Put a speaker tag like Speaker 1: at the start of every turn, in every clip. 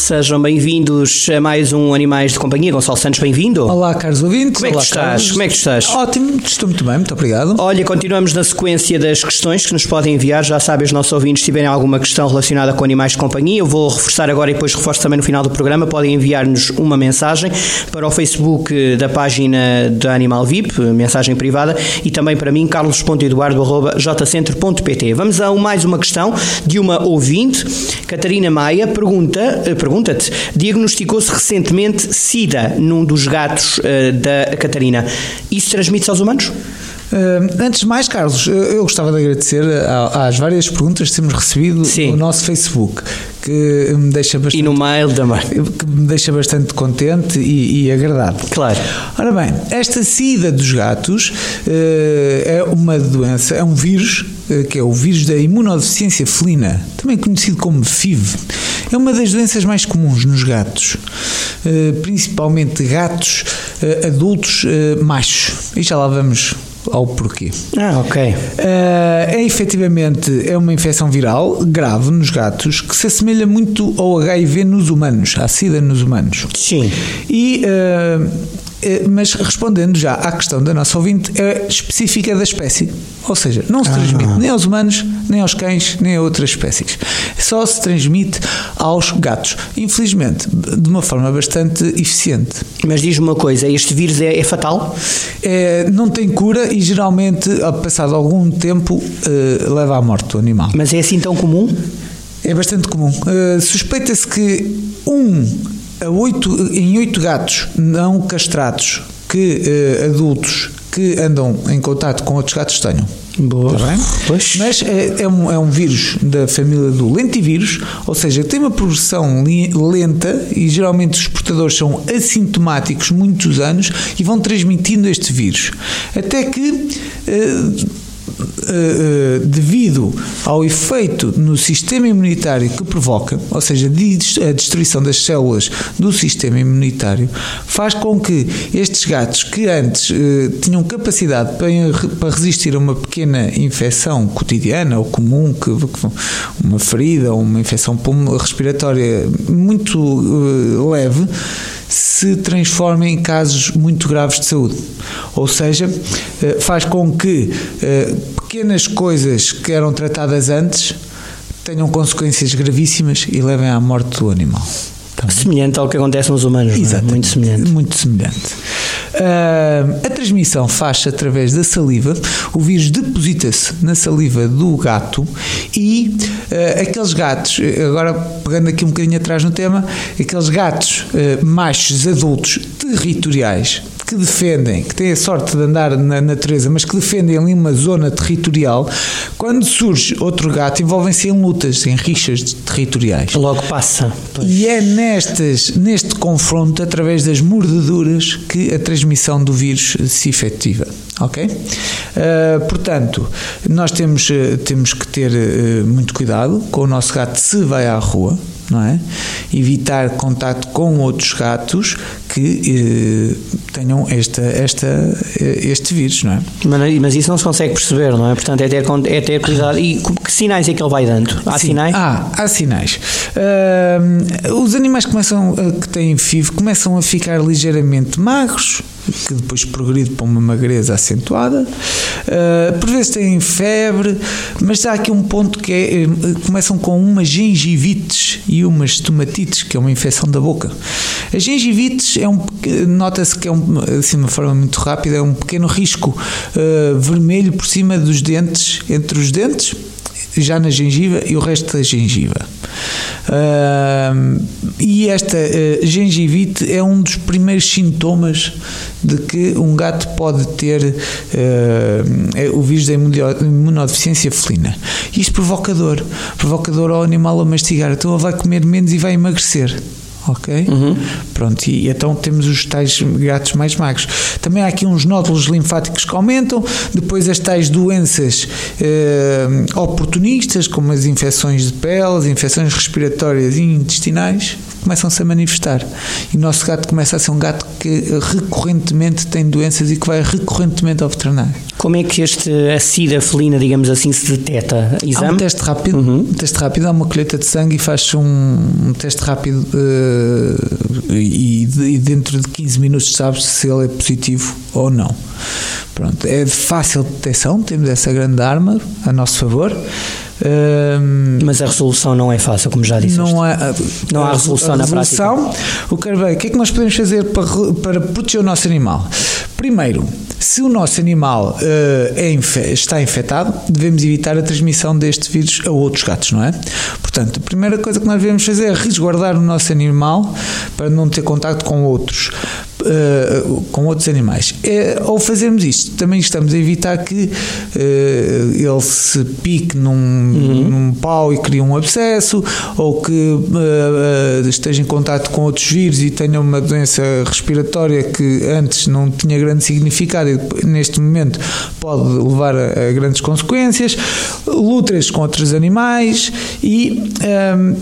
Speaker 1: Sejam bem-vindos a mais um Animais de Companhia. Gonçalo Santos, bem-vindo.
Speaker 2: Olá, caros ouvintes.
Speaker 1: Como é que
Speaker 2: Olá,
Speaker 1: estás?
Speaker 2: Carlos.
Speaker 1: Como é que estás?
Speaker 2: Ótimo, estou muito bem, muito obrigado.
Speaker 1: Olha, continuamos na sequência das questões que nos podem enviar. Já sabem, os nossos ouvintes, se tiverem alguma questão relacionada com animais de companhia, eu vou reforçar agora e depois reforço também no final do programa. Podem enviar-nos uma mensagem para o Facebook da página da Animal VIP, mensagem privada, e também para mim, carlos.eduardo.jcentro.pt. Vamos a mais uma questão de uma ouvinte. Catarina Maia pergunta, eh, pergunta-te, diagnosticou-se recentemente SIDA num dos gatos eh, da Catarina. Isso transmite-se aos humanos?
Speaker 2: Uh, antes de mais, Carlos, eu gostava de agradecer a- às várias perguntas que temos recebido
Speaker 1: Sim.
Speaker 2: no nosso Facebook, que me deixa
Speaker 1: E
Speaker 2: bastante,
Speaker 1: no mail também.
Speaker 2: que me deixa bastante contente e, e agradado.
Speaker 1: Claro.
Speaker 2: Ora bem, esta sida dos gatos eh, é uma doença, é um vírus, eh, que é o vírus da imunodeficiência felina, também conhecido como FIV. É uma das doenças mais comuns nos gatos, eh, principalmente gatos eh, adultos eh, machos. E já lá vamos ao porquê.
Speaker 1: Ah, ok.
Speaker 2: É efetivamente é uma infecção viral grave nos gatos que se assemelha muito ao HIV nos humanos, à SIDA nos humanos.
Speaker 1: Sim.
Speaker 2: E, mas respondendo já à questão da nossa ouvinte, é específica da espécie. Ou seja, não se transmite nem aos humanos, nem aos cães, nem a outras espécies. Só se transmite aos gatos. Infelizmente, de uma forma bastante eficiente.
Speaker 1: Mas diz-me uma coisa, este vírus é, é fatal?
Speaker 2: É, não tem cura e geralmente, passado algum tempo, eh, leva à morte do animal.
Speaker 1: Mas é assim tão comum?
Speaker 2: É bastante comum. Uh, Suspeita-se que um em oito gatos não castrados que uh, adultos que andam em contato com outros gatos tenham.
Speaker 1: Boa. Pois.
Speaker 2: Mas é, é um, é um vírus da família do lentivírus, ou seja, tem uma progressão lenta e geralmente os portadores são assintomáticos muitos anos e vão transmitindo este vírus. Até que. eh, eh, devido ao efeito no sistema imunitário que provoca, ou seja, a destruição das células do sistema imunitário, faz com que estes gatos que antes eh, tinham capacidade para, resistir a uma pequena infecção cotidiana ou comum, que, uma ferida ou uma infecção respiratória muito eh, leve, se transforma em casos muito graves de saúde. Ou seja, eh, faz com que eh, pequenas coisas que eram tratadas antes tenham consequências gravíssimas e levem à morte do animal. Tá bem?
Speaker 1: Semelhante ao que acontece nos humanos, não é?
Speaker 2: Exatamente.
Speaker 1: Muito semelhante.
Speaker 2: Muito semelhante. Ah, a transmissão faz-se através da saliva. O vírus deposita-se na saliva do gato e ah, aqueles gatos, agora pegando aqui um bocadinho atrás no tema, aqueles gatos ah, machos adultos territoriais que defendem, que têm a sorte de andar na natureza, mas que defendem ali uma zona territorial, quando surge outro gato, envolvem-se em lutas, em rixas territoriais.
Speaker 1: Logo passa. Pois.
Speaker 2: E é nestas, neste confronto, através das mordeduras, que a transmissão do vírus se efetiva. Ok? Uh, portanto, nós temos, uh, temos que ter uh, muito cuidado com o nosso gato se vai à rua, não é? Evitar contato com outros gatos que tenham esta, esta, este vírus, não é?
Speaker 1: Mas, mas isso não se consegue perceber, não é? Portanto, é ter, é ter cuidado. E que sinais é que ele vai dando? Há
Speaker 2: Sim.
Speaker 1: sinais?
Speaker 2: Há, há sinais. Ah, os animais começam a- que têm FIV começam a ficar ligeiramente magros, que depois progride para uma magreza acentuada. Ah, por vezes têm febre, mas há aqui um ponto que é, eh, começam com umas gengivites e umas estomatites, que é uma infecção da boca. As gengivites é um nota-se que é um, assim, de uma forma muito rápida, é um pequeno risco ah, vermelho por cima dos dentes, entre os dentes já na gengiva e o resto da gengiva. Ahm, e esta eh, gengivite é um dos primeiros sintomas de que um gato pode ter é o vírus da imuno- imunodeficiência felina. Isto provoca dor, provoca dor ao animal a mastigar, então ele vai comer menos e vai emagrecer. Ok? Uhum. Pronto, e então temos os tais gatos mais magros. Também há aqui uns nódulos linfáticos que aumentam, depois as tais doenças eh, oportunistas, como as infecções de pele, as infecções respiratórias e intestinais, começam-se a manifestar. E o nosso gato começa a ser um gato que recorrentemente tem doenças e que vai recorrentemente ao veterinário.
Speaker 1: Como é que este, a sida felina, digamos assim, se detecta?
Speaker 2: Exame? Há um teste rápido, uhum. um teste rápido, há uma colheita de sangue e faz-se um, um, teste rápido uh, e, e, dentro de 15 minutos sabes se ele é positivo ou não. Pronto, é de fácil detecção, temos essa grande arma a nosso favor.
Speaker 1: Mas a resolução não é fácil, como já disse.
Speaker 2: Não,
Speaker 1: há, não há resolução, a na resolução, prática.
Speaker 2: O que, o que é que nós podemos fazer para, para proteger o nosso animal? Primeiro, se o nosso animal uh, é está infectado, devemos evitar a transmissão deste vírus a outros gatos, não é? Portanto, a primeira coisa que nós devemos fazer é resguardar o nosso animal para não ter contato com outros. Uh, com outros animais. É, ao fazermos isto, também estamos a evitar que uh, ele se pique num, uhum. num pau e crie um abscesso, ou que uh, esteja em contato com outros vírus e tenha uma doença respiratória que antes não tinha grande significado e neste momento pode levar a, a grandes consequências. Lutas com outros animais e, um,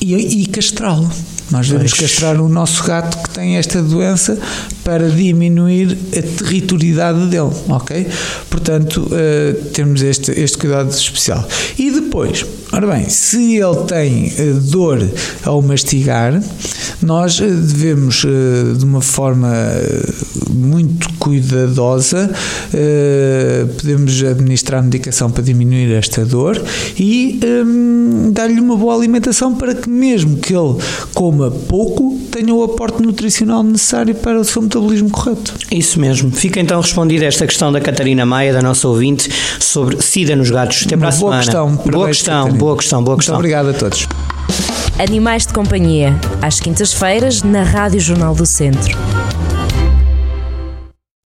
Speaker 2: e, e castrá-lo. Nós devemos pois. castrar o nosso gato que tem esta doença para diminuir a territorialidade dele, ok? Portanto, uh, temos este, este cuidado especial. E depois, ora bem, se ele tem uh, dor ao mastigar, nós uh, devemos, de uma forma muito cuidadosa, podemos administrar medicação para diminuir esta dor e um, dar-lhe uma boa alimentação para que mesmo que ele coma pouco, tenha o aporte nutricional necessário para o seu metabolismo correto.
Speaker 1: Isso mesmo. Fica então respondida esta questão da Catarina Maia, da nossa ouvinte, sobre SIDA nos gatos. Até para a boa
Speaker 2: semana. Questão,
Speaker 1: boa questão, boa questão, boa questão.
Speaker 2: Muito obrigado a todos.
Speaker 3: Animais de Companhia, às quintas-feiras, na Rádio Jornal do Centro.